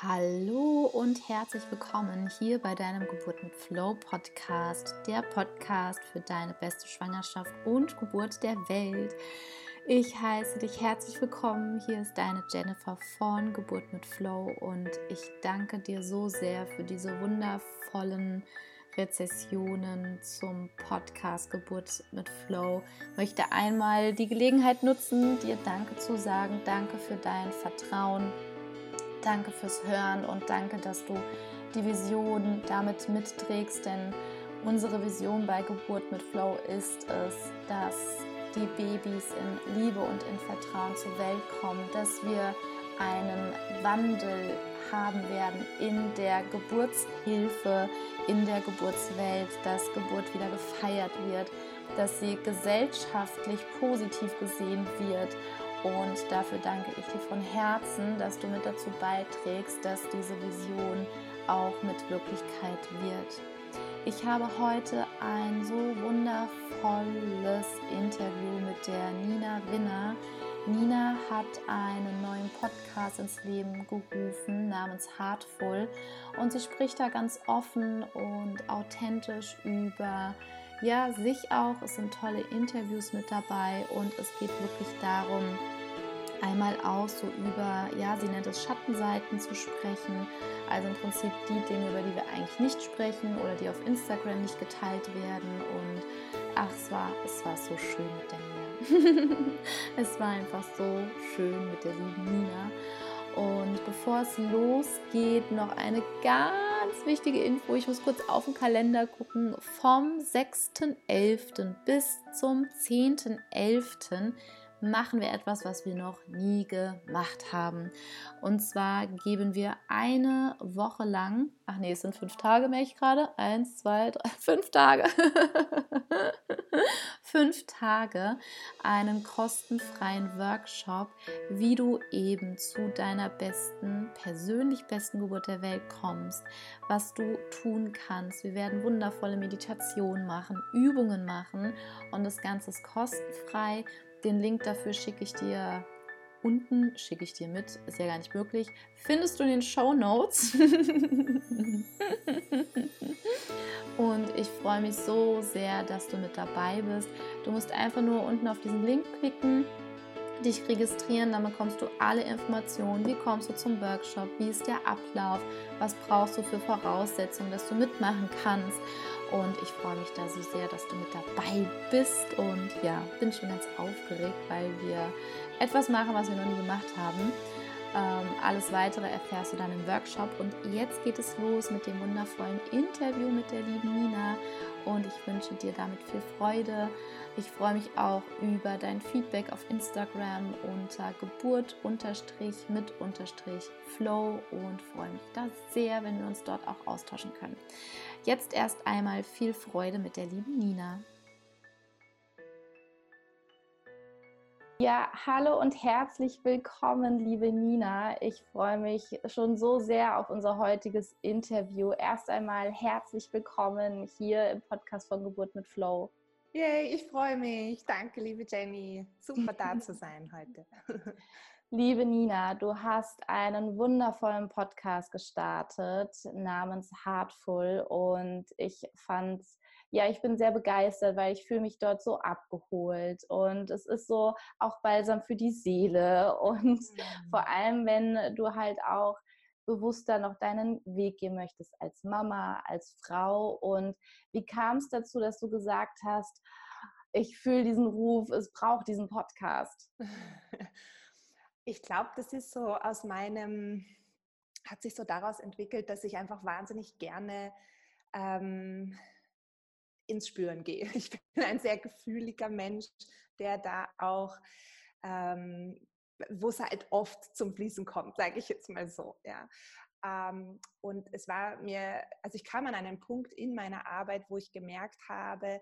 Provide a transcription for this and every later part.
Hallo und herzlich willkommen hier bei deinem Geburt mit Flow Podcast, der Podcast für deine beste Schwangerschaft und Geburt der Welt. Ich heiße dich herzlich willkommen. Hier ist deine Jennifer von Geburt mit Flow und ich danke dir so sehr für diese wundervollen Rezessionen zum Podcast Geburt mit Flow. Ich möchte einmal die Gelegenheit nutzen, dir Danke zu sagen. Danke für dein Vertrauen Danke fürs Hören und danke, dass du die Vision damit mitträgst, denn unsere Vision bei Geburt mit Flow ist es, dass die Babys in Liebe und in Vertrauen zur Welt kommen, dass wir einen Wandel haben werden in der Geburtshilfe, in der Geburtswelt, dass Geburt wieder gefeiert wird, dass sie gesellschaftlich positiv gesehen wird und dafür danke ich dir von Herzen, dass du mit dazu beiträgst, dass diese Vision auch mit Wirklichkeit wird. Ich habe heute ein so wundervolles Interview mit der Nina Winner. Nina hat einen neuen Podcast ins Leben gerufen namens Heartful und sie spricht da ganz offen und authentisch über ja, sich auch. Es sind tolle Interviews mit dabei und es geht wirklich darum, einmal auch so über, ja, sie nennt es Schattenseiten zu sprechen. Also im Prinzip die Dinge, über die wir eigentlich nicht sprechen oder die auf Instagram nicht geteilt werden. Und ach, es war, es war so schön mit der Nina. es war einfach so schön mit der lieben Nina. Und bevor es losgeht, noch eine ganz wichtige Info. Ich muss kurz auf den Kalender gucken. Vom 6.11. bis zum 10.11 machen wir etwas, was wir noch nie gemacht haben. Und zwar geben wir eine Woche lang, ach nee, es sind fünf Tage, merke ich gerade. Eins, zwei, drei, fünf Tage. fünf Tage einen kostenfreien Workshop, wie du eben zu deiner besten, persönlich besten Geburt der Welt kommst, was du tun kannst. Wir werden wundervolle Meditationen machen, Übungen machen und das Ganze ist kostenfrei. Den Link dafür schicke ich dir unten, schicke ich dir mit, ist ja gar nicht möglich. Findest du in den Show Notes. Und ich freue mich so sehr, dass du mit dabei bist. Du musst einfach nur unten auf diesen Link klicken dich registrieren, dann bekommst du alle Informationen, wie kommst du zum Workshop, wie ist der Ablauf, was brauchst du für Voraussetzungen, dass du mitmachen kannst. Und ich freue mich da so sehr, dass du mit dabei bist und ja, bin schon ganz aufgeregt, weil wir etwas machen, was wir noch nie gemacht haben. Ähm, alles weitere erfährst du dann im Workshop. Und jetzt geht es los mit dem wundervollen Interview mit der lieben Nina. Und ich wünsche dir damit viel Freude. Ich freue mich auch über dein Feedback auf Instagram unter geburt mit flow und freue mich da sehr, wenn wir uns dort auch austauschen können. Jetzt erst einmal viel Freude mit der lieben Nina. Ja, hallo und herzlich willkommen, liebe Nina. Ich freue mich schon so sehr auf unser heutiges Interview. Erst einmal herzlich willkommen hier im Podcast von Geburt mit Flow. Yay, ich freue mich. Danke, liebe Jenny. Super da zu sein heute. Liebe Nina, du hast einen wundervollen Podcast gestartet namens Heartful und ich fand ja, ich bin sehr begeistert, weil ich fühle mich dort so abgeholt und es ist so auch balsam für die Seele und mhm. vor allem, wenn du halt auch bewusster noch deinen Weg gehen möchtest als Mama, als Frau und wie kam es dazu, dass du gesagt hast, ich fühle diesen Ruf, es braucht diesen Podcast? Ich glaube, das ist so aus meinem, hat sich so daraus entwickelt, dass ich einfach wahnsinnig gerne ähm, ins Spüren gehe. Ich bin ein sehr gefühliger Mensch, der da auch, ähm, wo es halt oft zum Fließen kommt, sage ich jetzt mal so. Ja. Ähm, und es war mir, also ich kam an einen Punkt in meiner Arbeit, wo ich gemerkt habe,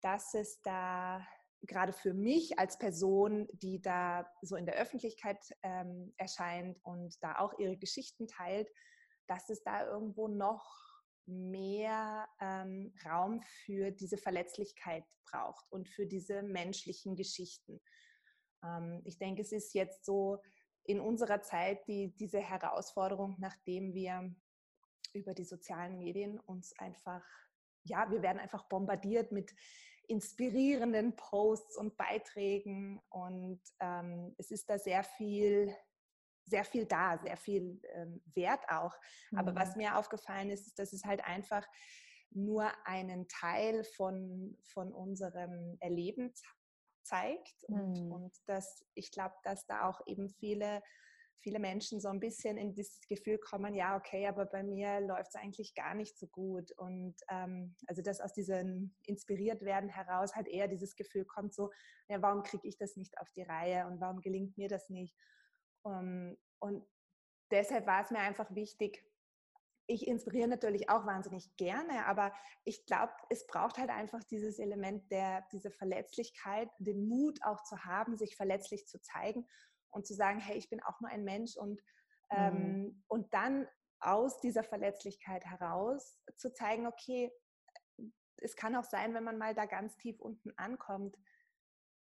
dass es da gerade für mich als Person, die da so in der Öffentlichkeit ähm, erscheint und da auch ihre Geschichten teilt, dass es da irgendwo noch mehr ähm, Raum für diese Verletzlichkeit braucht und für diese menschlichen Geschichten. Ähm, ich denke, es ist jetzt so in unserer Zeit die, diese Herausforderung, nachdem wir über die sozialen Medien uns einfach, ja, wir werden einfach bombardiert mit inspirierenden Posts und Beiträgen und ähm, es ist da sehr viel, sehr viel da, sehr viel ähm, Wert auch. Mhm. Aber was mhm. mir aufgefallen ist, ist, dass es halt einfach nur einen Teil von, von unserem Erleben zeigt und, mhm. und dass ich glaube, dass da auch eben viele viele Menschen so ein bisschen in das Gefühl kommen, ja, okay, aber bei mir läuft es eigentlich gar nicht so gut. Und ähm, also dass aus diesem inspiriert werden heraus halt eher dieses Gefühl kommt, so, ja, warum kriege ich das nicht auf die Reihe und warum gelingt mir das nicht? Um, ähm, und deshalb war es mir einfach wichtig, ich inspiriere natürlich auch wahnsinnig gerne, aber ich glaube, es braucht halt einfach dieses Element der, diese Verletzlichkeit, den Mut auch zu haben, sich verletzlich zu zeigen und zu sagen, hey, ich bin auch nur ein Mensch und, ähm, mhm. und dann aus dieser Verletzlichkeit heraus zu zeigen, okay, es kann auch sein, wenn man mal da ganz tief unten ankommt,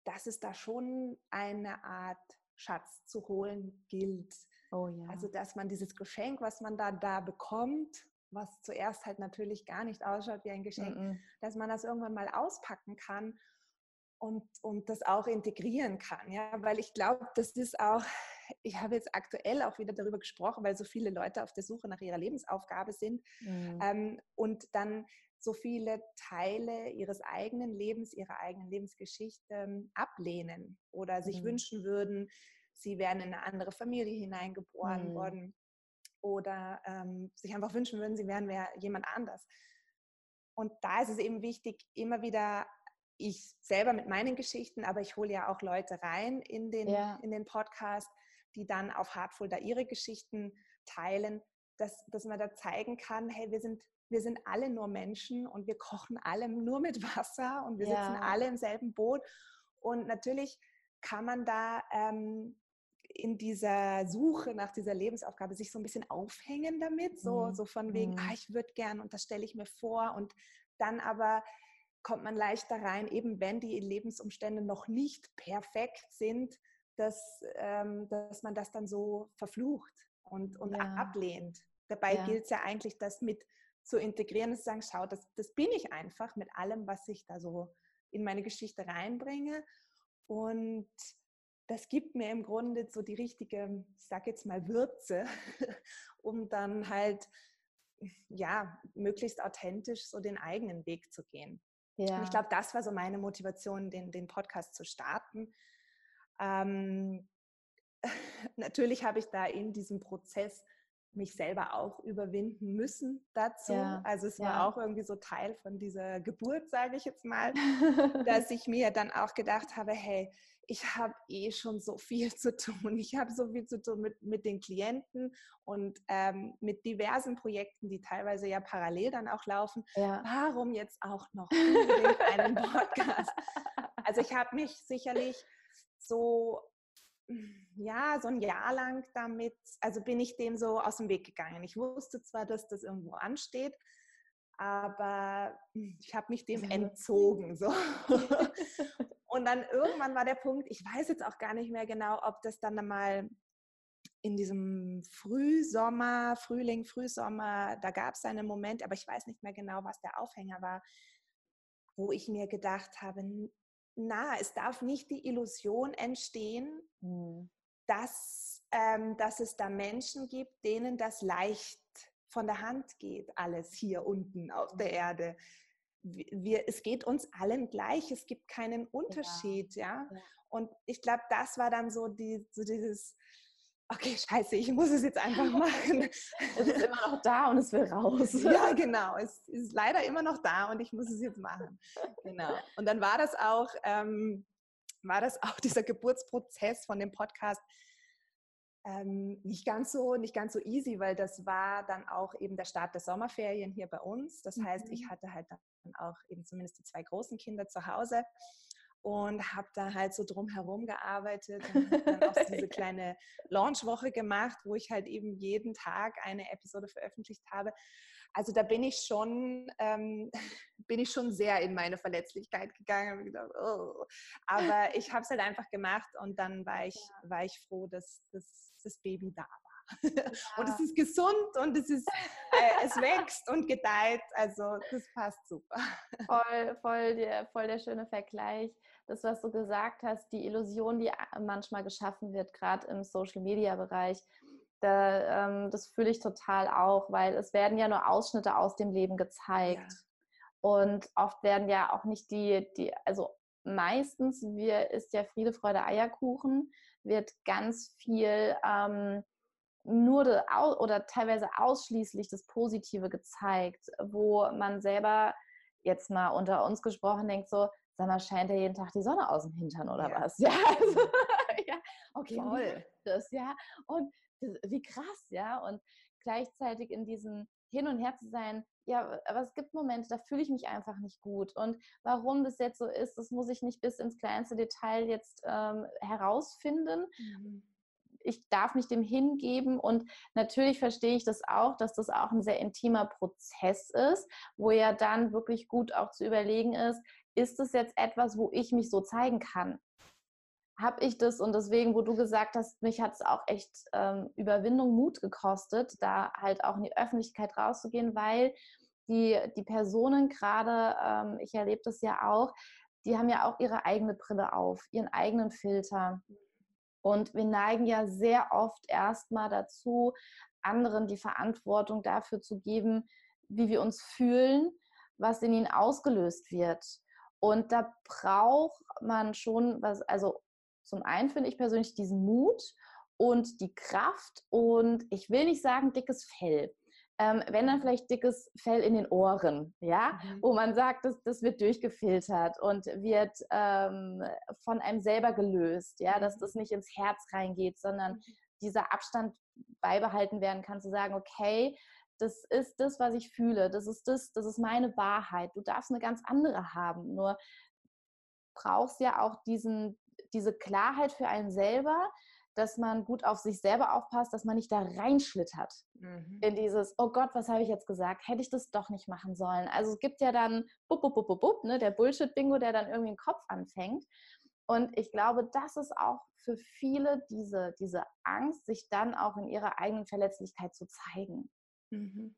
dass es da schon eine Art Schatz zu holen gilt. Oh ja. Also, dass man dieses Geschenk, was man da, da bekommt, was zuerst halt natürlich gar nicht ausschaut wie ein Geschenk, mm -mm. dass man das irgendwann mal auspacken kann und, und das auch integrieren kann. Ja? Weil ich glaube, das ist auch, ich habe jetzt aktuell auch wieder darüber gesprochen, weil so viele Leute auf der Suche nach ihrer Lebensaufgabe sind mhm. ähm, und dann so viele Teile ihres eigenen Lebens, ihrer eigenen Lebensgeschichte ähm, ablehnen oder sich mhm. wünschen würden, sie wären in eine andere Familie hineingeboren mhm. worden oder ähm, sich einfach wünschen würden, sie wären jemand anders. Und da ist es eben wichtig, immer wieder ich selber mit meinen Geschichten, aber ich hole ja auch Leute rein in den, ja. in den Podcast, die dann auf Heartful da ihre Geschichten teilen, dass, dass man da zeigen kann, hey, wir sind, wir sind alle nur Menschen und wir kochen alle nur mit Wasser und wir ja. sitzen alle im selben Boot. Und natürlich kann man da ähm, in dieser Suche nach dieser Lebensaufgabe sich so ein bisschen aufhängen damit, so, mhm. so von wegen, mhm. ah, ich würde gern und das stelle ich mir vor und dann aber kommt man leichter rein, eben wenn die Lebensumstände noch nicht perfekt sind, dass, ähm, dass man das dann so verflucht und, und ja. ablehnt. Dabei ja. gilt es ja eigentlich, das mit zu integrieren und zu sagen, schau, das, das bin ich einfach mit allem, was ich da so in meine Geschichte reinbringe. Und das gibt mir im Grunde so die richtige, ich sage jetzt mal, Würze, um dann halt ja möglichst authentisch so den eigenen Weg zu gehen. Ja. Und ich glaube, das war so meine Motivation, den, den Podcast zu starten. Ähm, natürlich habe ich da in diesem Prozess mich selber auch überwinden müssen dazu. Ja, also es war auch irgendwie so Teil von dieser Geburt, sage ich jetzt mal, dass ich mir dann auch gedacht habe, hey, ich habe eh schon so viel zu tun. Ich habe so viel zu tun mit, mit den Klienten und ähm, mit diversen Projekten, die teilweise ja parallel dann auch laufen. Ja. Warum jetzt auch noch einen Podcast? Also ich habe mich sicherlich so ja, so ein Jahr lang damit, also bin ich dem so aus dem Weg gegangen. Ich wusste zwar, dass das irgendwo ansteht, aber ich habe mich dem entzogen. So. Und dann irgendwann war der Punkt, ich weiß jetzt auch gar nicht mehr genau, ob das dann mal in diesem Frühsommer, Frühling, Frühsommer, da gab es einen Moment, aber ich weiß nicht mehr genau, was der Aufhänger war, wo ich mir gedacht habe, na, es darf nicht die Illusion entstehen, mhm. dass, ähm, dass es da Menschen gibt, denen das leicht von der Hand geht, alles hier unten auf der Erde wir, es geht uns allen gleich, es gibt keinen Unterschied, ja. ja? Und ich glaube, das war dann so, die, so dieses, okay, scheiße, ich muss es jetzt einfach machen. es ist immer noch da und es will raus. ja, genau, es ist leider immer noch da und ich muss es jetzt machen. Genau. Und dann war das auch, ähm, war das auch dieser Geburtsprozess von dem Podcast, ähm, nicht ganz so nicht ganz so easy, weil das war dann auch eben der Start der Sommerferien hier bei uns. Das heißt, ich mhm. hatte halt dann auch eben zumindest die zwei großen Kinder zu Hause und habe da halt so drumherum gearbeitet und dann auch diese kleine Launchwoche gemacht, wo ich halt eben jeden Tag eine Episode veröffentlicht habe. Also da bin ich schon, ähm, bin ich schon sehr in meine Verletzlichkeit gegangen. Gedacht, oh. Aber ich habe es halt einfach gemacht und dann war ich, war ich froh, dass, dass das Baby da war. Ja. Und es ist gesund und es, ist, äh, es wächst und gedeiht. Also das passt super. Voll, voll, der, voll der schöne Vergleich. Das, was du gesagt hast, die Illusion, die manchmal geschaffen wird, gerade im Social-Media-Bereich, da, ähm, das fühle ich total auch, weil es werden ja nur Ausschnitte aus dem Leben gezeigt. Ja. Und oft werden ja auch nicht die, die, also meistens wir, ist ja Friede, Freude, Eierkuchen, wird ganz viel ähm, nur de, oder teilweise ausschließlich das Positive gezeigt, wo man selber jetzt mal unter uns gesprochen denkt, so, sag mal, scheint ja jeden Tag die Sonne aus dem Hintern oder ja. was? Ja, also, ja, okay, Voll. das, ja. Und das, wie krass, ja. Und gleichzeitig in diesem Hin und Her zu sein, ja, aber es gibt Momente, da fühle ich mich einfach nicht gut. Und warum das jetzt so ist, das muss ich nicht bis ins kleinste Detail jetzt ähm, herausfinden. Mhm. Ich darf mich dem hingeben und natürlich verstehe ich das auch, dass das auch ein sehr intimer Prozess ist, wo ja dann wirklich gut auch zu überlegen ist, ist es jetzt etwas, wo ich mich so zeigen kann? habe ich das und deswegen, wo du gesagt hast, mich hat es auch echt ähm, Überwindung, Mut gekostet, da halt auch in die Öffentlichkeit rauszugehen, weil die, die Personen gerade, ähm, ich erlebe das ja auch, die haben ja auch ihre eigene Brille auf, ihren eigenen Filter. Und wir neigen ja sehr oft erstmal dazu, anderen die Verantwortung dafür zu geben, wie wir uns fühlen, was in ihnen ausgelöst wird. Und da braucht man schon was, also zum einen finde ich persönlich diesen Mut und die Kraft und ich will nicht sagen dickes Fell. Ähm, wenn dann vielleicht dickes Fell in den Ohren, ja, mhm. wo man sagt, das, das wird durchgefiltert und wird ähm, von einem selber gelöst, ja, dass mhm. das nicht ins Herz reingeht, sondern mhm. dieser Abstand beibehalten werden kann, zu sagen, okay, das ist das, was ich fühle, das ist das, das ist meine Wahrheit. Du darfst eine ganz andere haben, nur brauchst ja auch diesen, diese Klarheit für einen selber, dass man gut auf sich selber aufpasst, dass man nicht da reinschlittert mhm. in dieses, oh Gott, was habe ich jetzt gesagt? Hätte ich das doch nicht machen sollen. Also es gibt ja dann bup, bup, bup, bup, bup, ne, der Bullshit-Bingo, der dann irgendwie im Kopf anfängt. Und ich glaube, das ist auch für viele diese, diese Angst, sich dann auch in ihrer eigenen Verletzlichkeit zu zeigen. Mhm.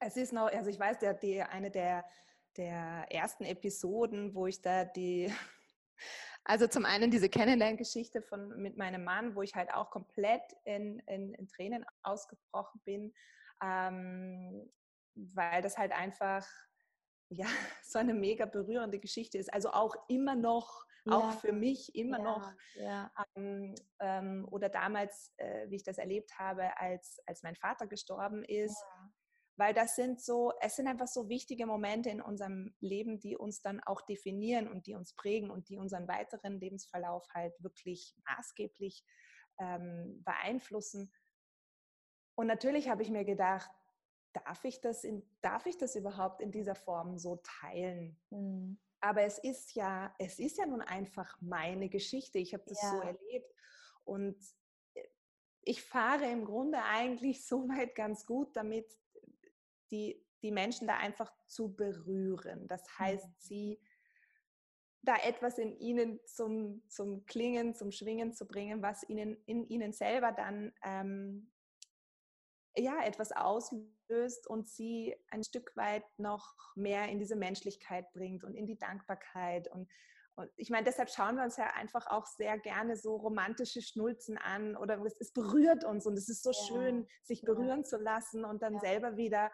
Es ist noch, also ich weiß, der, die, eine der, der ersten Episoden, wo ich da die also zum einen diese Kennenlerngeschichte von mit meinem Mann, wo ich halt auch komplett in, in, in Tränen ausgebrochen bin, ähm, weil das halt einfach ja so eine mega berührende Geschichte ist. Also auch immer noch, ja. auch für mich immer ja. noch. Ja. Ähm, ähm, oder damals, äh, wie ich das erlebt habe, als, als mein Vater gestorben ist weil das sind so, es sind einfach so wichtige Momente in unserem Leben, die uns dann auch definieren und die uns prägen und die unseren weiteren Lebensverlauf halt wirklich maßgeblich ähm, beeinflussen. Und natürlich habe ich mir gedacht, darf ich das, in, darf ich das überhaupt in dieser Form so teilen? Mhm. Aber es ist ja, es ist ja nun einfach meine Geschichte. Ich habe das ja. so erlebt und äh, ich fahre im Grunde eigentlich so weit ganz gut damit, die, die Menschen da einfach zu berühren. Das heißt, mhm. sie da etwas in ihnen zum, zum Klingen, zum Schwingen zu bringen, was ihnen in ihnen selber dann ähm, ja etwas auslöst und sie ein Stück weit noch mehr in diese Menschlichkeit bringt und in die Dankbarkeit und und ich meine, deshalb schauen wir uns ja einfach auch sehr gerne so romantische Schnulzen an oder es, es berührt uns und es ist so ja. schön, sich berühren ja. zu lassen und dann ja. selber wieder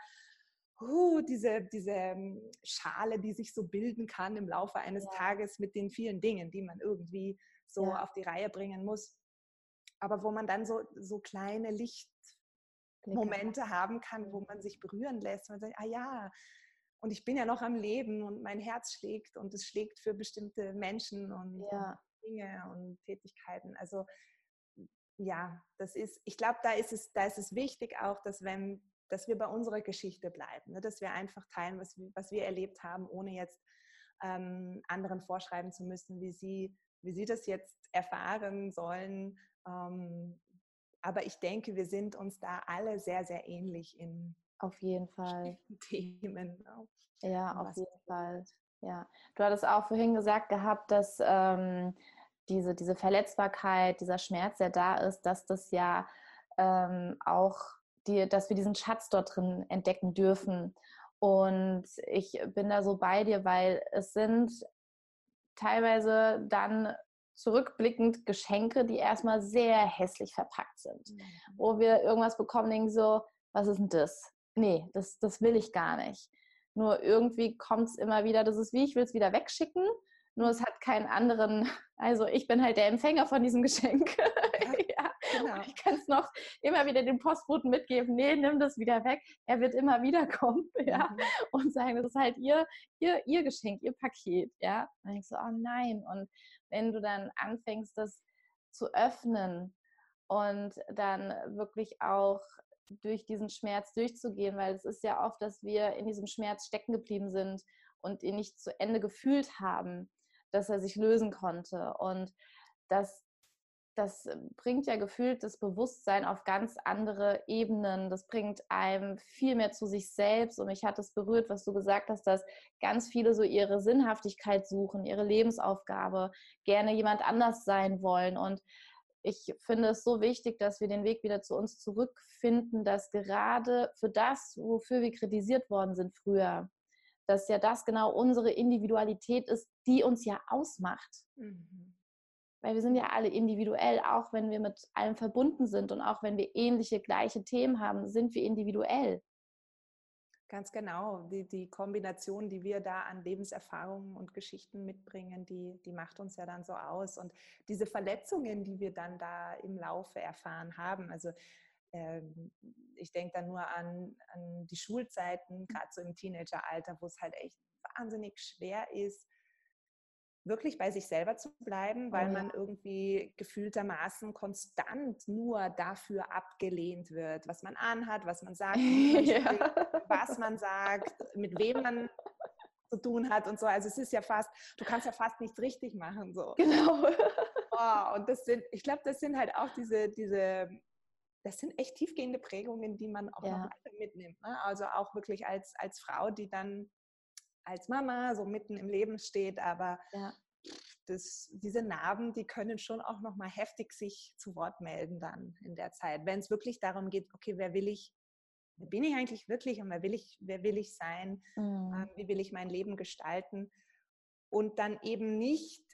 uh, diese, diese ähm, Schale, die sich so bilden kann im Laufe eines. Tages mit den vielen Dingen, die man irgendwie so auf die Reihe bringen muss. Aber wo man dann so, so kleine Lichtmomente haben kann, wo man sich berühren lässt. Man sagt, ah ja, und ich bin ja noch am Leben und mein Herz schlägt und es schlägt für bestimmte Menschen und, ja. Dinge und Tätigkeiten. Also ja, das ist, ich glaube, da ist es, da ist es wichtig auch, dass wenn dass wir bei unserer Geschichte bleiben, ne? dass wir einfach teilen, was, was wir erlebt haben, ohne jetzt ähm, anderen vorschreiben zu müssen, wie sie, wie sie das jetzt erfahren sollen. Ähm, aber ich denke, wir sind uns da alle sehr, sehr ähnlich in auf jeden Fall Themen. Ja, auf jeden Fall. Ja, du hattest auch vorhin gesagt gehabt, dass ähm, diese, diese Verletzbarkeit, dieser Schmerz, der da ist, dass das ja ähm, auch, die, dass wir diesen Schatz dort drin entdecken dürfen. Und ich bin da so bei dir, weil es sind teilweise dann zurückblickend Geschenke, die erstmal sehr hässlich verpackt sind. Mhm. Wo wir irgendwas bekommen, denken so, was ist denn das? Nee, das, das will ich gar nicht. Nur irgendwie kommt es immer wieder, das ist wie, ich will es wieder wegschicken, nur es hat keinen anderen, also ich bin halt der Empfänger von diesem Geschenk. Ja, Genau. Ich kann es noch immer wieder den Postboten mitgeben, nee, nimm das wieder weg. Er wird immer wieder kommen, ja, mhm. und sagen, das ist halt ihr, ihr, ihr Geschenk, ihr Paket, ja. Und dann denkst du, oh nein. Und wenn du dann anfängst, das zu öffnen und dann wirklich auch durch diesen Schmerz durchzugehen, weil es ist ja oft, dass wir in diesem Schmerz stecken geblieben sind und ihn nicht zu Ende gefühlt haben, dass er sich lösen konnte. Und das, das bringt ja gefühlt das Bewusstsein auf ganz andere Ebenen. Das bringt einem viel mehr zu sich selbst. Und mich hat es berührt, was du gesagt hast, dass ganz viele so ihre Sinnhaftigkeit suchen, ihre Lebensaufgabe, gerne jemand anders sein wollen. Und ich finde es so wichtig, dass wir den Weg wieder zu uns zurückfinden, dass gerade für das, wofür wir kritisiert worden sind früher, dass ja das genau unsere Individualität ist, die uns ja ausmacht. Mhm. Weil wir sind ja alle individuell, auch wenn wir mit allem verbunden sind und auch wenn wir ähnliche, gleiche Themen haben, sind wir individuell. Ganz genau. Die, die Kombination, die wir da an Lebenserfahrungen und Geschichten mitbringen, die, die macht uns ja dann so aus. Und diese Verletzungen, die wir dann da im Laufe erfahren haben, also ähm, ich denke dann nur an, an die Schulzeiten, gerade so im Teenageralter, wo es halt echt wahnsinnig schwer ist, wirklich bei sich selber zu bleiben, weil oh, ja. man irgendwie gefühltermaßen konstant nur dafür abgelehnt wird, was man anhat, was man sagt, ja. was man sagt, mit wem man zu tun hat und so. Also es ist ja fast, du kannst ja fast nichts richtig machen. So. Genau. Oh, und das sind, ich glaube, das sind halt auch diese, diese, das sind echt tiefgehende Prägungen, die man auch ja. noch mitnimmt. Ne? Also auch wirklich als, als Frau, die dann als Mama so mitten im Leben steht, aber ja. das, diese Narben, die können schon auch noch mal heftig sich zu Wort melden dann in der Zeit, wenn es wirklich darum geht, okay, wer will ich, wer bin ich eigentlich wirklich und wer will ich, wer will ich sein, mhm. ähm, wie will ich mein Leben gestalten und dann eben nicht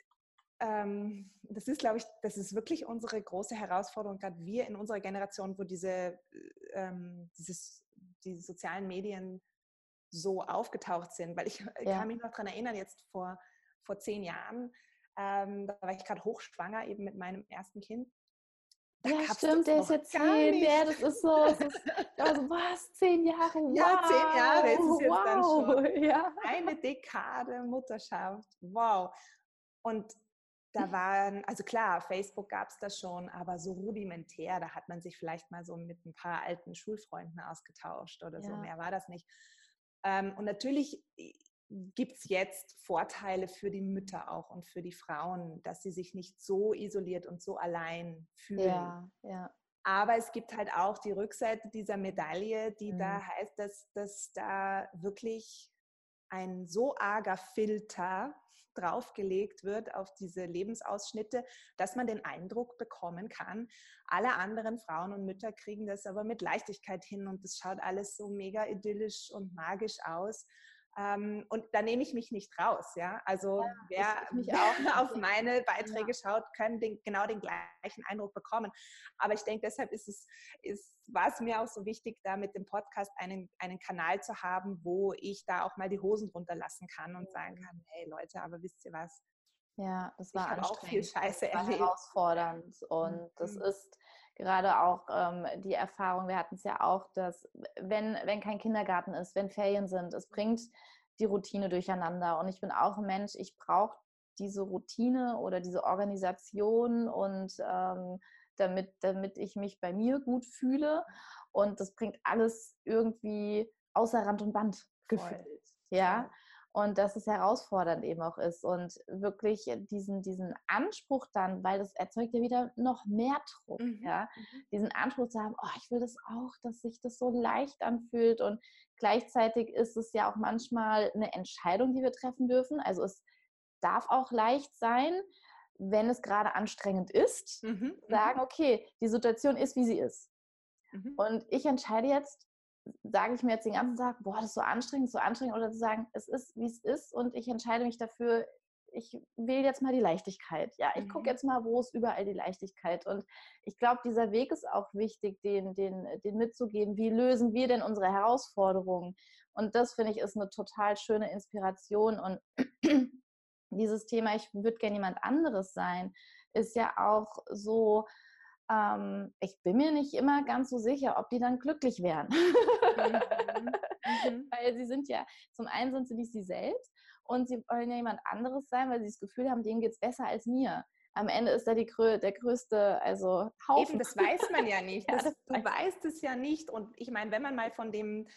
ähm, das ist, glaube ich, das ist wirklich unsere große Herausforderung, gerade wir in unserer Generation, wo diese, ähm, dieses, die sozialen Medien so aufgetaucht sind. Weil ich ja. kann mich noch daran erinnern, jetzt vor, vor zehn Jahren, ähm, da war ich gerade hochschwanger eben mit meinem ersten Kind. Da ja, stimmt, der ist jetzt zehn. Ja, das ist so. Das ist, also, was? Zehn Jahre? Wow. Ja, zehn Jahre. Es ist jetzt wow. dann schon ja. eine Dekade Mutterschaft. Wow. Und da waren, also klar, Facebook gab es das schon, aber so rudimentär, da hat man sich vielleicht mal so mit ein paar alten Schulfreunden ausgetauscht oder ja. so, mehr war das nicht. Ähm, und natürlich äh, gibt es jetzt Vorteile für die Mütter auch und für die Frauen, dass sie sich nicht so isoliert und so allein fühlen. Ja, ja. Aber es gibt halt auch die Rückseite dieser Medaille, die mhm. da heißt, dass, dass da wirklich ein so arger Filter draufgelegt wird auf diese Lebensausschnitte, dass man den Eindruck bekommen kann, alle anderen Frauen und Mütter kriegen das aber mit Leichtigkeit hin und das schaut alles so mega idyllisch und magisch aus. Ähm, und da nehme ich mich nicht raus. Ja? Also ja, wer mich auch auf meine Beiträge ja. schaut, können den, genau den gleichen Eindruck bekommen. Aber ich denke, deshalb ist es, ist, war es mir auch so wichtig, da mit dem Podcast einen, einen Kanal zu haben, wo ich da auch mal die Hosen drunter lassen kann und sagen kann, hey Leute, aber wisst ihr was? Ja, das war ich auch viel Scheiße das erlebt. herausfordernd. Und mhm. das ist gerade auch ähm, die Erfahrung, wir hatten es ja auch, dass wenn, wenn kein Kindergarten ist, wenn Ferien sind, es bringt die Routine durcheinander. Und ich bin auch ein Mensch, ich brauche diese Routine oder diese Organisation und ähm, damit, damit ich mich bei mir gut fühle. Und das bringt alles irgendwie außer Rand und Band gefühlt. Ja. Und dass es herausfordernd eben auch ist und wirklich diesen, diesen Anspruch dann, weil das erzeugt ja wieder noch mehr Druck, mhm. ja, mhm. diesen Anspruch zu haben, oh, ich will das auch, dass sich das so leicht anfühlt und gleichzeitig ist es ja auch manchmal eine Entscheidung, die wir treffen dürfen, also es darf auch leicht sein, wenn es gerade anstrengend ist, mhm, mhm. sagen, okay, die Situation ist, wie sie ist. Mhm. Und ich entscheide jetzt, sage ich mir jetzt den ganzen Tag, boah, das ist so anstrengend, so anstrengend, oder zu sagen, es ist, wie es ist und ich entscheide mich dafür, ich will jetzt mal die Leichtigkeit. Ja, ich gucke mhm. jetzt mal, wo ist überall die Leichtigkeit. Und ich glaube, dieser Weg ist auch wichtig, den, den, den mitzugeben. Wie lösen wir denn unsere Herausforderungen? Und das finde ich ist eine total schöne Inspiration. Und dieses Thema, ich würde gerne jemand anderes sein, ist ja auch so, ähm, ich bin mir nicht immer ganz so sicher, ob die dann glücklich wären. Mhm. Weil sie sind ja, zum einen sind sie nicht sie selbst und sie wollen ja jemand anderes sein, weil sie das Gefühl haben, denen geht es besser als mir. Am Ende ist da die, der größte, also Haufen. Eben, das weiß man ja nicht. Das, ja, das du weißt es ja nicht. Und ich meine, wenn man mal von dem,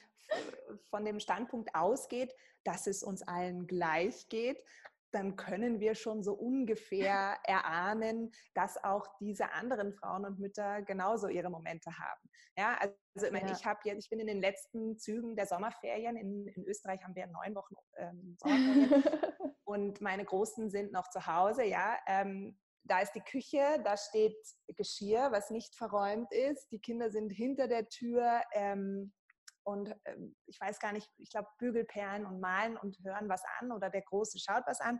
von dem Standpunkt ausgeht, dass es uns allen gleich geht, dann können wir schon so ungefähr erahnen, dass auch diese anderen Frauen und Mütter genauso ihre Momente haben. Ja, also ich, meine, ja. ich habe jetzt, ich bin in den letzten Zügen der Sommerferien. In, in Österreich haben wir neun Wochen ähm, Sommerferien und meine Großen sind noch zu Hause. Ja, ähm, da ist die Küche, da steht Geschirr, was nicht verräumt ist. Die Kinder sind hinter der Tür. Ähm, und ähm, ich weiß gar nicht, ich glaube, Bügelperlen und malen und hören was an oder der Große schaut was an.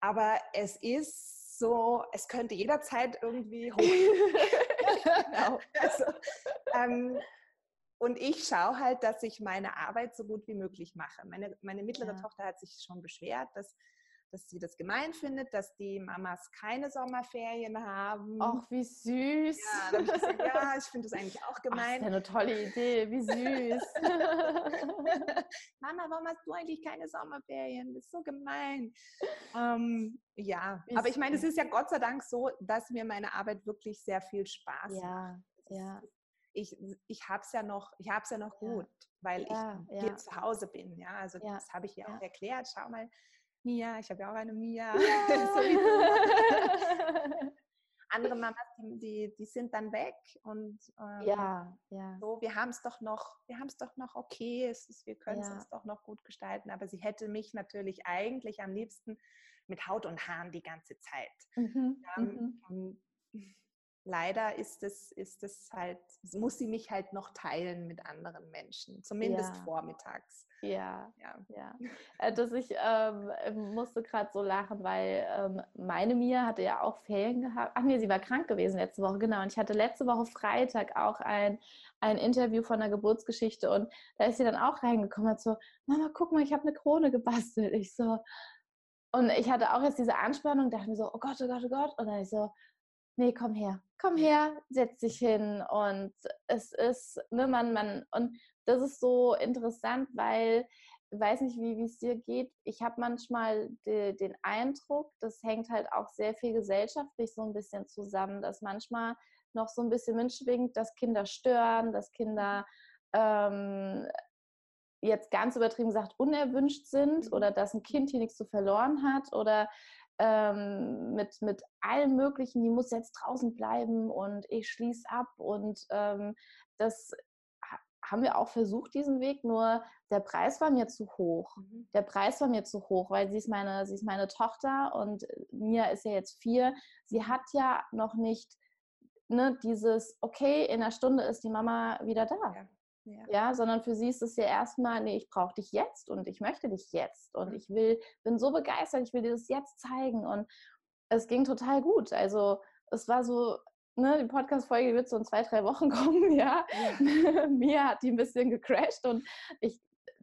Aber es ist so, es könnte jederzeit irgendwie hoch. genau. Also, ähm, und ich schaue halt, dass ich meine Arbeit so gut wie möglich mache. Meine, meine mittlere ja. Tochter hat sich schon beschwert, dass dass sie das gemein findet, dass die Mamas keine Sommerferien haben. Ach, wie süß. Ja, ich, gesagt, ja, ich finde das eigentlich auch gemein. Ach, das ist eine tolle Idee, wie süß. Mama, warum hast du eigentlich keine Sommerferien? Das ist so gemein. Ähm, ja, wie aber ich meine, es ist ja Gott sei Dank so, dass mir meine Arbeit wirklich sehr viel Spaß ja, macht. Ja, ich, ich habe es ja noch, ich habe es ja noch gut, ja, weil ja, ich hier zu Hause bin. Ja, also das habe ich ja auch erklärt. Schau mal, Mia, ich habe ja auch eine Mia. Ja. Andere Mamas, die, die, die, sind dann weg und ähm, ja, ja. so, wir haben es doch noch, wir haben es doch noch okay, es ist, wir können es ja. uns doch noch gut gestalten, aber sie hätte mich natürlich eigentlich am liebsten mit Haut und Haaren die ganze Zeit. Mhm, ähm, mhm leider ist es, ist es halt, muss sie mich halt noch teilen mit anderen Menschen, zumindest ja. vormittags. Ja, ja, ja. Äh, dass ich ähm, musste gerade so lachen, weil ähm, meine Mia hatte ja auch Ferien gehabt. Ach nee, sie war krank gewesen letzte Woche, genau. Und ich hatte letzte Woche Freitag auch ein, ein Interview von der Geburtsgeschichte und da ist sie dann auch reingekommen und hat so, Mama, guck mal, ich habe eine Krone gebastelt. Ich so, und ich hatte auch jetzt diese Anspannung, dachte mir so, oh Gott, oh Gott, oh Gott. Und dann ich so, nee, komm her, komm her, setz dich hin. Und es ist, ne, man, man, und das ist so interessant, weil ich weiß nicht, wie es dir geht. Ich habe manchmal de, den Eindruck, das hängt halt auch sehr viel gesellschaftlich so ein bisschen zusammen, dass manchmal noch so ein bisschen mitschwingt, dass Kinder stören, dass Kinder ähm, jetzt ganz übertrieben gesagt unerwünscht sind mhm. oder dass ein Kind hier nichts zu verloren hat oder ähm, mit, mit allem Möglichen, die muss jetzt draußen bleiben und ich schließe ab. Und ähm, das haben wir auch versucht, diesen Weg, nur der Preis war mir zu hoch. Mhm. Der Preis war mir zu hoch, weil sie ist meine, sie ist meine Tochter und Mia ist ja jetzt vier. Sie hat ja noch nicht ne, dieses, okay, in einer Stunde ist die Mama wieder da. Ja. Ja. ja. sondern für sie ist es ja erstmal, nee, ich brauche dich jetzt und ich möchte dich jetzt und mhm. ich will, bin so begeistert, ich will dir das jetzt zeigen und es ging total gut. Also es war so, ne, die Podcast-Folge wird so in zwei, drei Wochen kommen, ja. ja. Mir hat die ein bisschen gecrashed und ich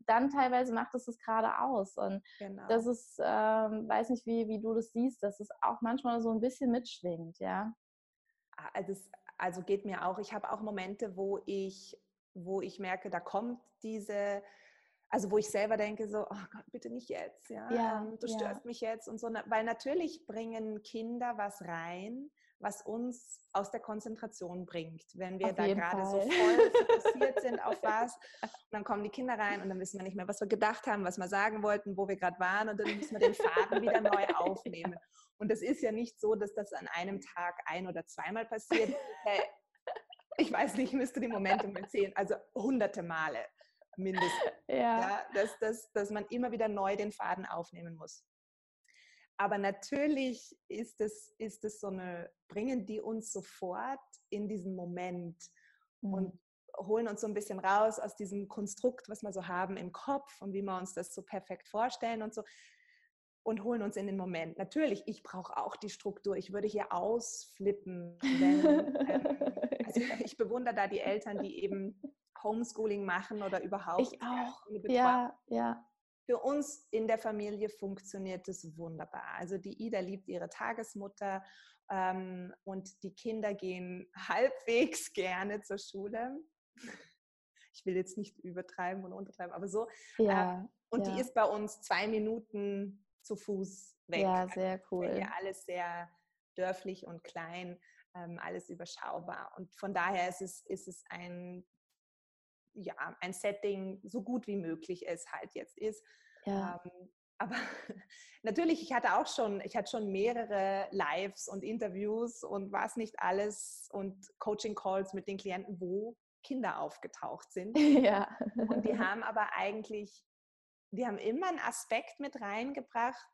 dann teilweise macht es das gerade aus. Und genau. das ist, ähm, weiß nicht, wie, wie du das siehst, dass es auch manchmal so ein bisschen mitschwingt, ja. Also, also geht mir auch, ich habe auch Momente, wo ich wo ich merke, da kommt diese, also wo ich selber denke, so, oh Gott, bitte nicht jetzt, ja, ja ähm, du störst ja. mich jetzt und so, weil natürlich bringen Kinder was rein, was uns aus der Konzentration bringt, wenn wir auf da gerade so voll fokussiert sind auf was und dann kommen die Kinder rein und dann wissen wir nicht mehr, was wir gedacht haben, was wir sagen wollten, wo wir gerade waren und dann müssen wir den Faden wieder neu aufnehmen. Und es ist ja nicht so, dass das an einem Tag ein- oder zweimal passiert ich weiß nicht, ich müsste die Momente mal zählen, also hunderte Male mindestens. Ja. ja dass, dass, dass man immer wieder neu den Faden aufnehmen muss. aber natürlich ist es, ist es so eine, bringen die uns sofort in diesen Moment mhm. und holen uns so ein bisschen raus aus diesem Konstrukt, was wir so haben im Kopf und wie wir uns das so perfekt vorstellen und so und holen uns in den Moment. Natürlich, ich brauche auch die Struktur. Ich würde hier ausflippen, wenn, ähm, also ich bewundere da die Eltern, die eben Homeschooling machen oder überhaupt. Ich auch. Ja, ja. Für uns in der Familie funktioniert es wunderbar. Also die Ida liebt ihre Tagesmutter ähm, und die Kinder gehen halbwegs gerne zur Schule. Ich will jetzt nicht übertreiben und untertreiben, aber so. Ja, ähm, und ja. die ist bei uns zwei Minuten zu Fuß weg. Ja, also sehr cool. Ja, alles sehr dörflich und klein, ähm, alles überschaubar. Und von daher ist es, ist es ein ja, ein Setting so gut wie möglich es halt jetzt ist. Ja. Ähm, aber natürlich, ich hatte auch schon, ich hatte schon mehrere Lives und Interviews und was nicht alles und Coaching-Calls mit den Klienten, wo Kinder aufgetaucht sind. Ja. Und die haben aber eigentlich, die haben immer einen Aspekt mit reingebracht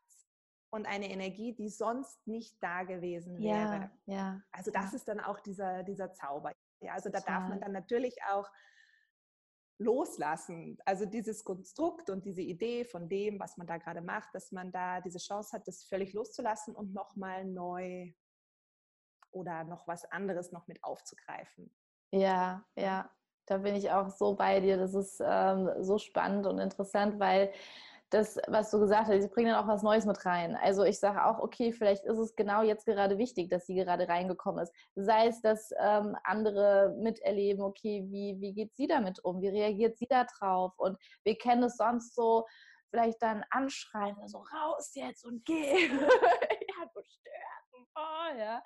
und eine Energie, die sonst nicht da gewesen wäre. Ja, ja. Also das ja. ist dann auch dieser, dieser Zauber. Ja, also da darf man dann natürlich auch loslassen. Also dieses Konstrukt und diese Idee von dem, was man da gerade macht, dass man da diese Chance hat, das völlig loszulassen und nochmal neu oder noch was anderes noch mit aufzugreifen. Ja, ja, da bin ich auch so bei dir. Das ist ähm, so spannend und interessant, weil das, was du gesagt hast, sie bringen dann auch was Neues mit rein. Also ich sage auch, okay, vielleicht ist es genau jetzt gerade wichtig, dass sie gerade reingekommen ist. Sei es, dass ähm, andere miterleben, okay, wie, wie geht sie damit um? Wie reagiert sie da drauf? Und wir kennen es sonst so, vielleicht dann anschreien, so raus jetzt und geh. ja, du stört. Oh, ja.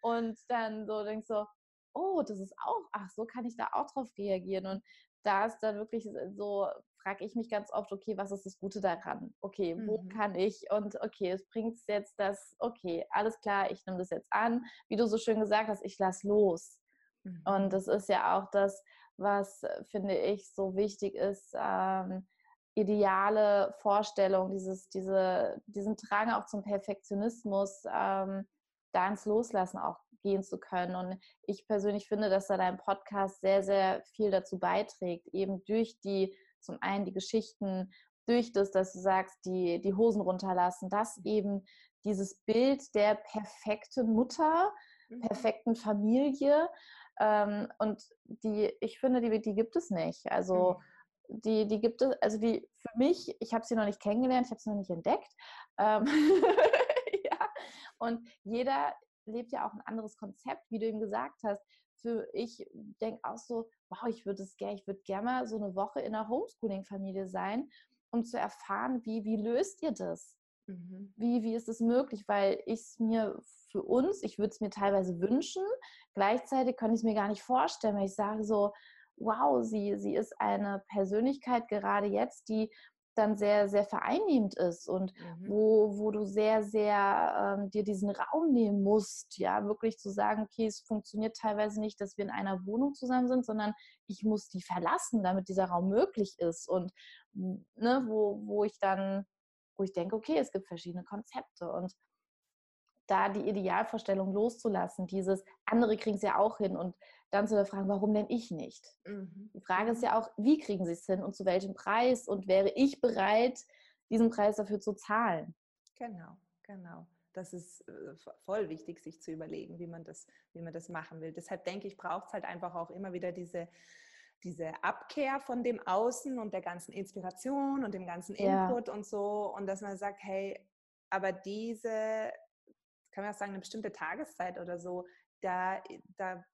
Und dann so denkst du, oh, das ist auch, ach, so kann ich da auch drauf reagieren. Und da ist dann wirklich so frage ich mich ganz oft, okay, was ist das Gute daran? Okay, wo mhm. kann ich? Und okay, es bringt jetzt das, okay, alles klar, ich nehme das jetzt an. Wie du so schön gesagt hast, ich lasse los. Mhm. Und das ist ja auch das, was, äh, finde ich, so wichtig ist, ähm, ideale Vorstellung, dieses, diese, diesen Drang auch zum Perfektionismus, ähm, da ins Loslassen auch gehen zu können. Und ich persönlich finde, dass da dein Podcast sehr, sehr viel dazu beiträgt, eben durch die zum einen die Geschichten durch das, dass du sagst, die, die Hosen runterlassen, dass eben dieses Bild der perfekten Mutter, mhm. perfekten Familie ähm, und die, ich finde, die, die gibt es nicht. Also mhm. die, die gibt es, also die für mich, ich habe sie noch nicht kennengelernt, ich habe sie noch nicht entdeckt. Ähm, ja. Und jeder lebt ja auch ein anderes Konzept, wie du eben gesagt hast für ich denke auch so, wow, ich würde es gerne, ich würde gerne mal so eine Woche in einer Homeschooling-Familie sein, um zu erfahren, wie, wie löst ihr das? Mhm. Wie, wie ist es möglich? Weil ich es mir für uns, ich würde es mir teilweise wünschen, gleichzeitig kann ich es mir gar nicht vorstellen, weil ich sage so, wow, sie, sie ist eine Persönlichkeit gerade jetzt, die dann sehr, sehr vereinnehmend ist und mhm. wo, wo du sehr, sehr ähm, dir diesen Raum nehmen musst, ja, wirklich zu sagen, okay, es funktioniert teilweise nicht, dass wir in einer Wohnung zusammen sind, sondern ich muss die verlassen, damit dieser Raum möglich ist und ne, wo, wo ich dann, wo ich denke, okay, es gibt verschiedene Konzepte und da die Idealvorstellung loszulassen, dieses andere kriegen es ja auch hin und dann zu fragen, warum denn ich nicht? Mhm. Die Frage ist ja auch, wie kriegen sie es hin und zu welchem Preis und wäre ich bereit, diesen Preis dafür zu zahlen? Genau, genau. Das ist äh, voll wichtig, sich zu überlegen, wie man das, wie man das machen will. Deshalb denke ich, braucht es halt einfach auch immer wieder diese, diese Abkehr von dem Außen und der ganzen Inspiration und dem ganzen Input ja. und so. Und dass man sagt, hey, aber diese, kann man auch sagen, eine bestimmte Tageszeit oder so, da, da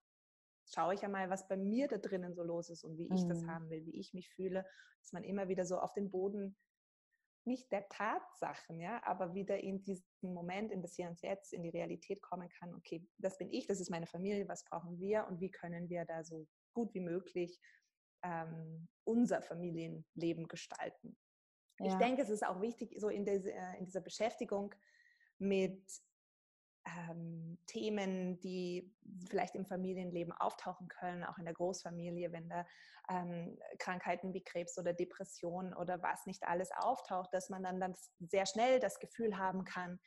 schaue ich ja mal, was bei mir da drinnen so los ist und wie ich mhm. das haben will, wie ich mich fühle, dass man immer wieder so auf den Boden nicht der Tatsachen, ja, aber wieder in diesen Moment, in das Hier und Jetzt, in die Realität kommen kann. Okay, das bin ich, das ist meine Familie, was brauchen wir und wie können wir da so gut wie möglich ähm, unser Familienleben gestalten. Ja. Ich denke, es ist auch wichtig, so in, diese, äh, in dieser Beschäftigung mit ähm, Themen, die vielleicht im Familienleben auftauchen können, auch in der Großfamilie, wenn da ähm, Krankheiten wie Krebs oder Depression oder was nicht alles auftaucht, dass man dann, dann sehr schnell das Gefühl haben kann,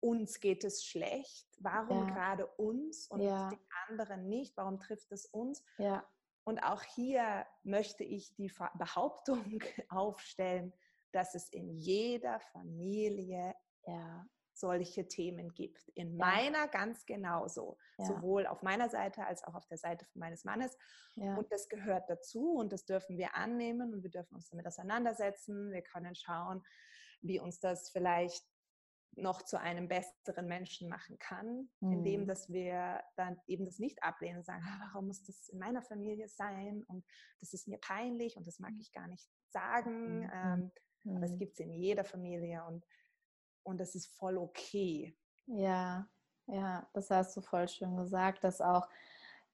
uns geht es schlecht, warum ja. gerade uns und ja. die anderen nicht, warum trifft es uns? Ja. Und auch hier möchte ich die Behauptung aufstellen, dass es in jeder Familie ja solche Themen gibt. In ja. meiner ganz genauso. Ja. Sowohl auf meiner Seite als auch auf der Seite meines Mannes. Ja. Und das gehört dazu und das dürfen wir annehmen und wir dürfen uns damit auseinandersetzen. Wir können schauen, wie uns das vielleicht noch zu einem besseren Menschen machen kann, mhm. indem dass wir dann eben das nicht ablehnen und sagen, ah, warum muss das in meiner Familie sein und das ist mir peinlich und das mag ich gar nicht sagen. Mhm. Ähm, mhm. Aber es gibt es in jeder Familie und und das ist voll okay. Ja, ja, das hast du voll schön gesagt, dass auch,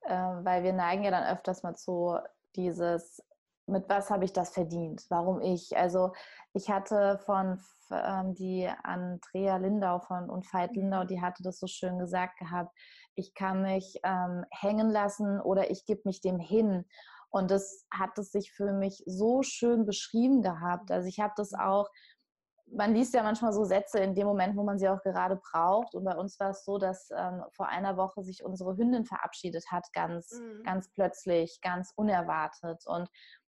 äh, weil wir neigen ja dann öfters mal zu dieses, mit was habe ich das verdient? Warum ich? Also ich hatte von ähm, die Andrea Lindau von und Veit Lindau, mhm. die hatte das so schön gesagt gehabt, ich kann mich ähm, hängen lassen oder ich gebe mich dem hin. Und das hat es sich für mich so schön beschrieben gehabt. Also ich habe das mhm. auch man liest ja manchmal so Sätze in dem Moment, wo man sie auch gerade braucht. Und bei uns war es so, dass ähm, vor einer Woche sich unsere Hündin verabschiedet hat, ganz, mhm. ganz plötzlich, ganz unerwartet. Und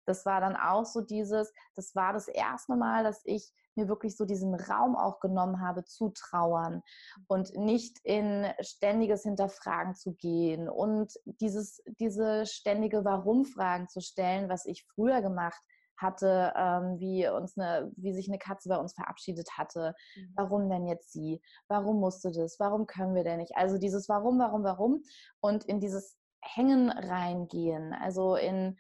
das war dann auch so dieses, das war das erste Mal, dass ich mir wirklich so diesen Raum auch genommen habe zu trauern und nicht in ständiges Hinterfragen zu gehen und dieses, diese ständige Warum-Fragen zu stellen, was ich früher gemacht hatte, ähm, wie uns eine, wie sich eine Katze bei uns verabschiedet hatte. Mhm. Warum denn jetzt sie? Warum musste das? Warum können wir denn nicht? Also dieses Warum, warum, warum und in dieses Hängen reingehen, also in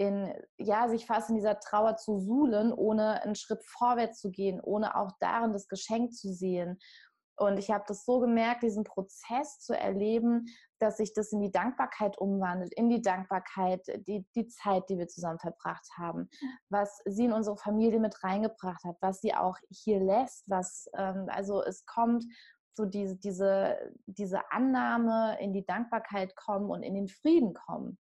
in, ja, sich fast in dieser Trauer zu suhlen, ohne einen Schritt vorwärts zu gehen, ohne auch darin das Geschenk zu sehen und ich habe das so gemerkt, diesen Prozess zu erleben, dass sich das in die Dankbarkeit umwandelt, in die Dankbarkeit, die, die Zeit, die wir zusammen verbracht haben, was sie in unsere Familie mit reingebracht hat, was sie auch hier lässt, was, ähm, also es kommt so diese, diese, diese Annahme in die Dankbarkeit kommen und in den Frieden kommen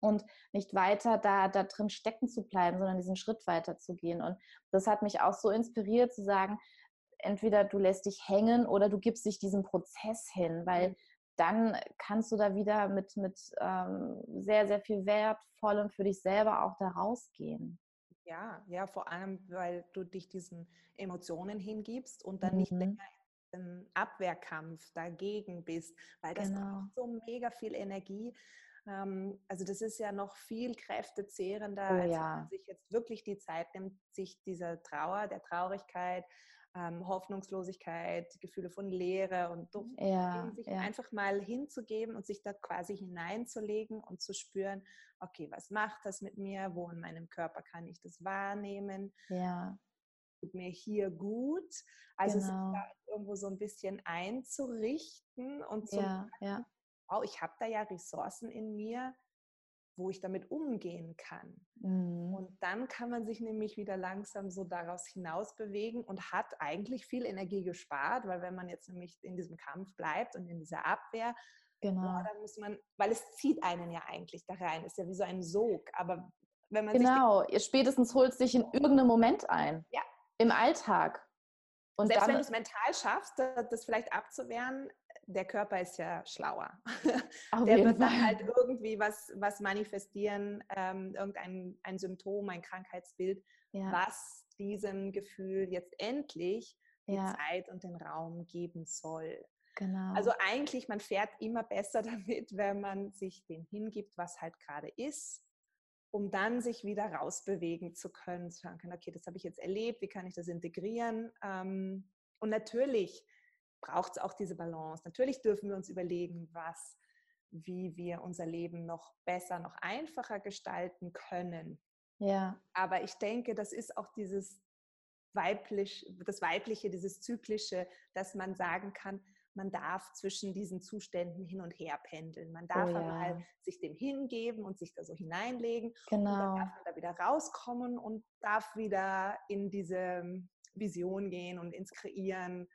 und nicht weiter da, da drin stecken zu bleiben, sondern diesen Schritt weiter zu gehen. Und das hat mich auch so inspiriert zu sagen, entweder du lässt dich hängen oder du gibst dich diesem Prozess hin, weil dann kannst du da wieder mit, mit ähm, sehr, sehr viel Wertvollem für dich selber auch da rausgehen. Ja, ja, vor allem, weil du dich diesen Emotionen hingibst und dann mhm. nicht länger im Abwehrkampf dagegen bist, weil das genau. braucht so mega viel Energie. Ähm, also das ist ja noch viel kräftezehrender, oh, als ja. wenn man sich jetzt wirklich die Zeit nimmt, sich dieser Trauer, der Traurigkeit, ähm, Hoffnungslosigkeit, Gefühle von Leere und ja, sich ja. einfach mal hinzugeben und sich da quasi hineinzulegen und zu spüren, okay, was macht das mit mir? Wo in meinem Körper kann ich das wahrnehmen? Ja. Tut mir hier gut? Also genau. sich da irgendwo so ein bisschen einzurichten und zu ja, ja. oh, ich habe da ja Ressourcen in mir, wo ich damit umgehen kann. Mhm. Und dann kann man sich nämlich wieder langsam so daraus hinaus bewegen und hat eigentlich viel Energie gespart, weil wenn man jetzt nämlich in diesem Kampf bleibt und in dieser Abwehr, genau. dann muss man, weil es zieht einen ja eigentlich da rein, ist ja wie so ein Sog, aber wenn man genau, sich spätestens holt sich in irgendeinem Moment ein. Ja. Im Alltag. Und selbst wenn du es mental schaffst, das vielleicht abzuwehren, der Körper ist ja schlauer. Auf der wird dann halt irgendwie was, was manifestieren, ähm, irgendein ein Symptom, ein Krankheitsbild, ja. was diesem Gefühl jetzt endlich die ja. Zeit und den Raum geben soll. Genau. Also eigentlich, man fährt immer besser damit, wenn man sich dem hingibt, was halt gerade ist, um dann sich wieder rausbewegen zu können, zu sagen, okay, das habe ich jetzt erlebt, wie kann ich das integrieren? Ähm, und natürlich braucht es auch diese Balance. Natürlich dürfen wir uns überlegen, was, wie wir unser Leben noch besser, noch einfacher gestalten können. Ja. Aber ich denke, das ist auch dieses weiblich, das Weibliche, dieses Zyklische, dass man sagen kann, man darf zwischen diesen Zuständen hin und her pendeln. Man darf oh, ja. mal sich dem hingeben und sich da so hineinlegen. Genau. Und dann darf man da wieder rauskommen und darf wieder in diese Vision gehen und ins Kreieren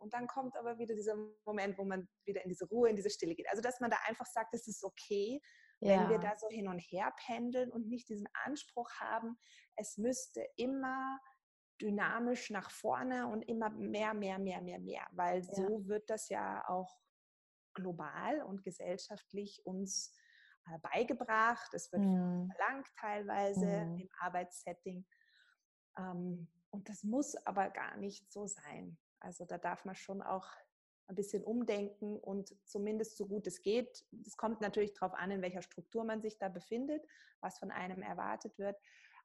Und dann kommt aber wieder dieser Moment, wo man wieder in diese Ruhe, in diese Stille geht. Also, dass man da einfach sagt, es ist okay, ja. wenn wir da so hin und her pendeln und nicht diesen Anspruch haben, es müsste immer dynamisch nach vorne und immer mehr, mehr, mehr, mehr, mehr, weil ja. so wird das ja auch global und gesellschaftlich uns äh, beigebracht. Es wird mhm. verlangt teilweise mhm. im Arbeitssetting. Ähm, und das muss aber gar nicht so sein. Also da darf man schon auch ein bisschen umdenken und zumindest so gut es geht. Es kommt natürlich darauf an, in welcher Struktur man sich da befindet, was von einem erwartet wird.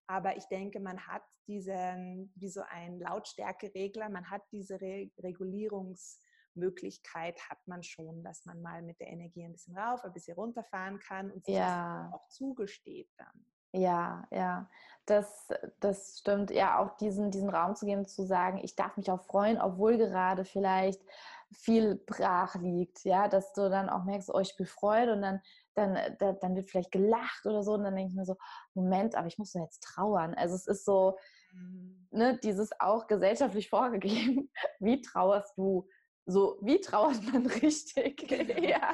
Aber ich denke, man hat diesen, wie so ein Lautstärkeregler, man hat diese Re Regulierungsmöglichkeit, hat man schon, dass man mal mit der Energie ein bisschen rauf, ein bisschen runterfahren kann und sich ja. das auch zugesteht dann. Ja, ja, das, das stimmt. Ja, auch diesen, diesen Raum zu geben, zu sagen, ich darf mich auch freuen, obwohl gerade vielleicht viel brach liegt, ja, dass du dann auch merkst, oh, ich bin Freude und dann, dann, dann wird vielleicht gelacht oder so und dann denke ich mir so, Moment, aber ich muss doch jetzt trauern. Also es ist so, mhm. ne, dieses auch gesellschaftlich vorgegeben, wie trauerst du? So, wie trauert man richtig? ja.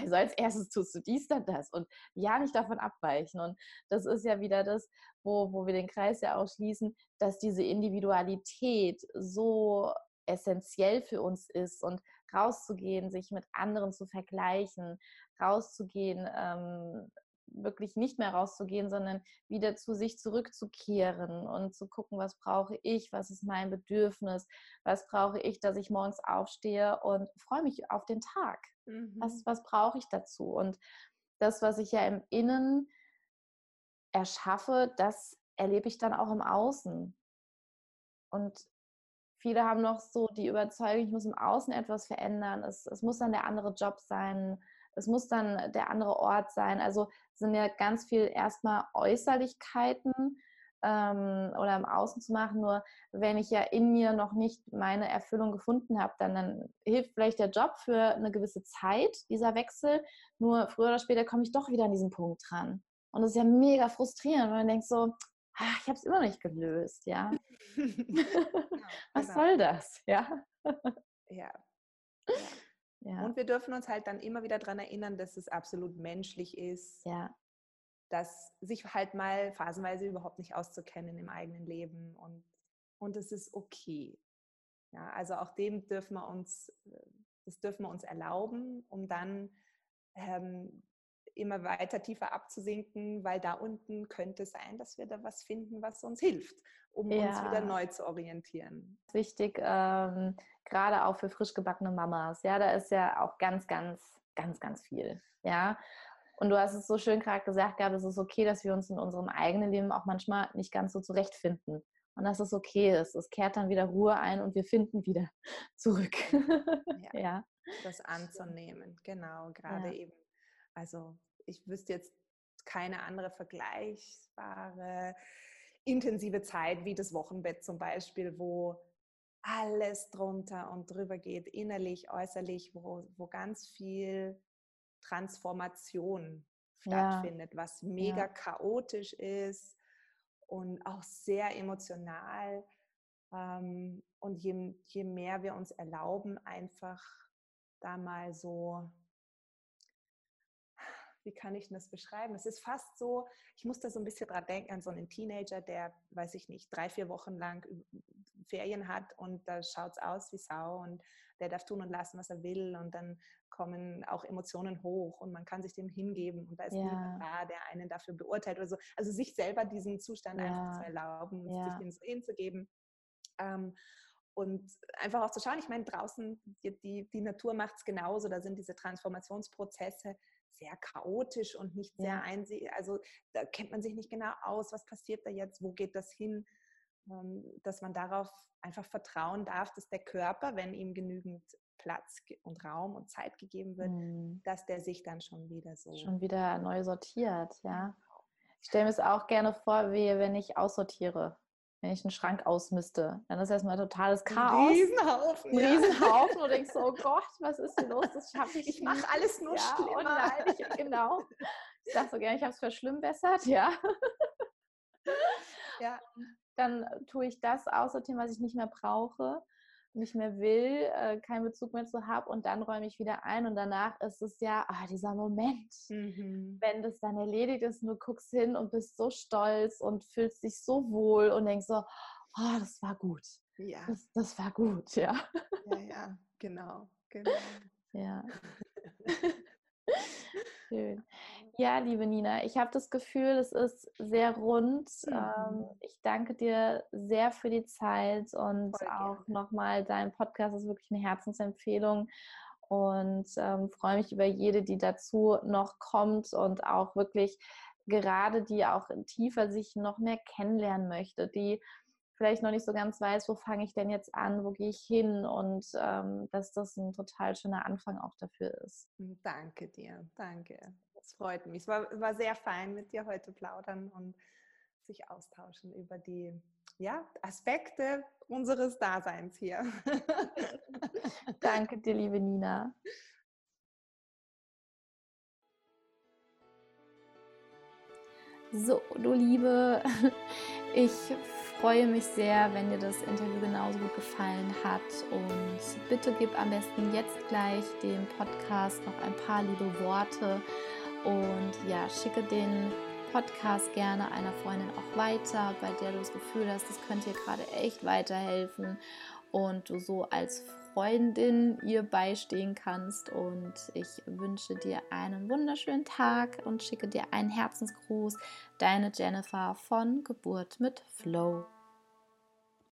Also als erstes tust du dies, dann das und ja nicht davon abweichen. Und das ist ja wieder das, wo, wo wir den Kreis ja auch schließen, dass diese Individualität so essentiell für uns ist und rauszugehen, sich mit anderen zu vergleichen, rauszugehen, ähm, wirklich nicht mehr rauszugehen, sondern wieder zu sich zurückzukehren und zu gucken, was brauche ich, was ist mein Bedürfnis, was brauche ich, dass ich morgens aufstehe und freue mich auf den Tag. Mhm. Was, was brauche ich dazu? Und das, was ich ja im Innen erschaffe, das erlebe ich dann auch im Außen. Und viele haben noch so die Überzeugung, ich muss im Außen etwas verändern. Es, es muss dann der andere Job sein. Es muss dann der andere Ort sein. Also sind ja ganz viel erstmal Äußerlichkeiten ähm, oder im Außen zu machen. Nur wenn ich ja in mir noch nicht meine Erfüllung gefunden habe, dann, dann hilft vielleicht der Job für eine gewisse Zeit, dieser Wechsel. Nur früher oder später komme ich doch wieder an diesen Punkt dran. Und das ist ja mega frustrierend, weil man denkt so, ach, ich habe es immer nicht gelöst, ja. Was genau. soll das, ja? ja. ja. Ja. Und wir dürfen uns halt dann immer wieder daran erinnern, dass es absolut menschlich ist, ja. dass sich halt mal phasenweise überhaupt nicht auszukennen im eigenen Leben und, und es ist okay. Ja, also auch dem dürfen wir uns, das dürfen wir uns erlauben, um dann ähm, immer weiter tiefer abzusinken, weil da unten könnte es sein, dass wir da was finden, was uns hilft, um ja. uns wieder neu zu orientieren. Wichtig, ähm, gerade auch für frisch gebackene Mamas. Ja, da ist ja auch ganz, ganz, ganz, ganz viel. Ja. Und du hast es so schön gerade gesagt, Gabi, es ist okay, dass wir uns in unserem eigenen Leben auch manchmal nicht ganz so zurechtfinden. Und dass es okay ist. Es kehrt dann wieder Ruhe ein und wir finden wieder zurück. ja. ja. Das anzunehmen, genau. Gerade ja. eben also ich wüsste jetzt keine andere vergleichbare intensive Zeit wie das Wochenbett zum Beispiel, wo alles drunter und drüber geht, innerlich, äußerlich, wo, wo ganz viel Transformation stattfindet, ja. was mega ja. chaotisch ist und auch sehr emotional. Ähm, und je, je mehr wir uns erlauben, einfach da mal so wie kann ich das beschreiben? Es ist fast so, ich muss da so ein bisschen dran denken, an so einen Teenager, der, weiß ich nicht, drei, vier Wochen lang Ferien hat und da schaut es aus wie Sau und der darf tun und lassen, was er will und dann kommen auch Emotionen hoch und man kann sich dem hingeben und da ist ja. niemand da, der einen dafür beurteilt oder so. Also sich selber diesen Zustand ja. einfach zu erlauben und ja. sich dem so hinzugeben. Ähm, und einfach auch zu schauen, ich meine, draußen, die, die, die Natur macht es genauso, da sind diese Transformationsprozesse sehr chaotisch und nicht sehr ja. einsehbar. Also da kennt man sich nicht genau aus, was passiert da jetzt, wo geht das hin, ähm, dass man darauf einfach vertrauen darf, dass der Körper, wenn ihm genügend Platz und Raum und Zeit gegeben wird, mhm. dass der sich dann schon wieder so. Schon wieder neu sortiert, ja. Ich stelle mir es auch gerne vor, wie wenn ich aussortiere wenn ich einen Schrank ausmiste. Dann ist erstmal totales Chaos. Ein Riesenhaufen. Ein Riesenhaufen. Ja. Und denkst so, oh Gott, was ist denn los? Das schaffe ich Ich mache alles nur ja, schlimmer. Nein, ich, genau. Ich sage so gerne, ich habe es verschlimmbessert, ja. ja. Dann tue ich das aussortieren, was ich nicht mehr brauche. Nicht mehr will, äh, keinen Bezug mehr zu habe und dann räume ich wieder ein und danach ist es ja ah, dieser Moment, mhm. wenn das dann erledigt ist, du guckst hin und bist so stolz und fühlst dich so wohl und denkst so, oh, das war gut. Ja. Das, das war gut, ja. Ja, ja, genau, genau. Ja. Schön. Ja, liebe Nina, ich habe das Gefühl, es ist sehr rund. Ähm, mhm. ich danke dir sehr für die Zeit und auch nochmal, dein Podcast ist wirklich eine Herzensempfehlung und ähm, freue mich über jede, die dazu noch kommt und auch wirklich gerade die auch tiefer sich noch mehr kennenlernen möchte, die vielleicht noch nicht so ganz weiß, wo fange ich denn jetzt an, wo gehe ich hin und ähm, dass das ein total schöner Anfang auch dafür ist. Danke dir, danke. Freut mich. Es war, war sehr fein mit dir heute plaudern und sich austauschen über die ja, Aspekte unseres Daseins hier. danke dir, liebe Nina. So, du Liebe, ich freue mich sehr, wenn dir das Interview genauso gut gefallen hat. Und bitte gib am besten jetzt gleich dem Podcast noch ein paar liebe Worte und ja, schicke den Podcast gerne einer Freundin auch weiter, bei der du das Gefühl hast, das könnte dir gerade echt weiterhelfen und du so als Freundin ihr beistehen kannst. Und ich wünsche dir einen wunderschönen Tag und schicke dir einen Herzensgruß. Deine Jennifer von Geburt mit Flow.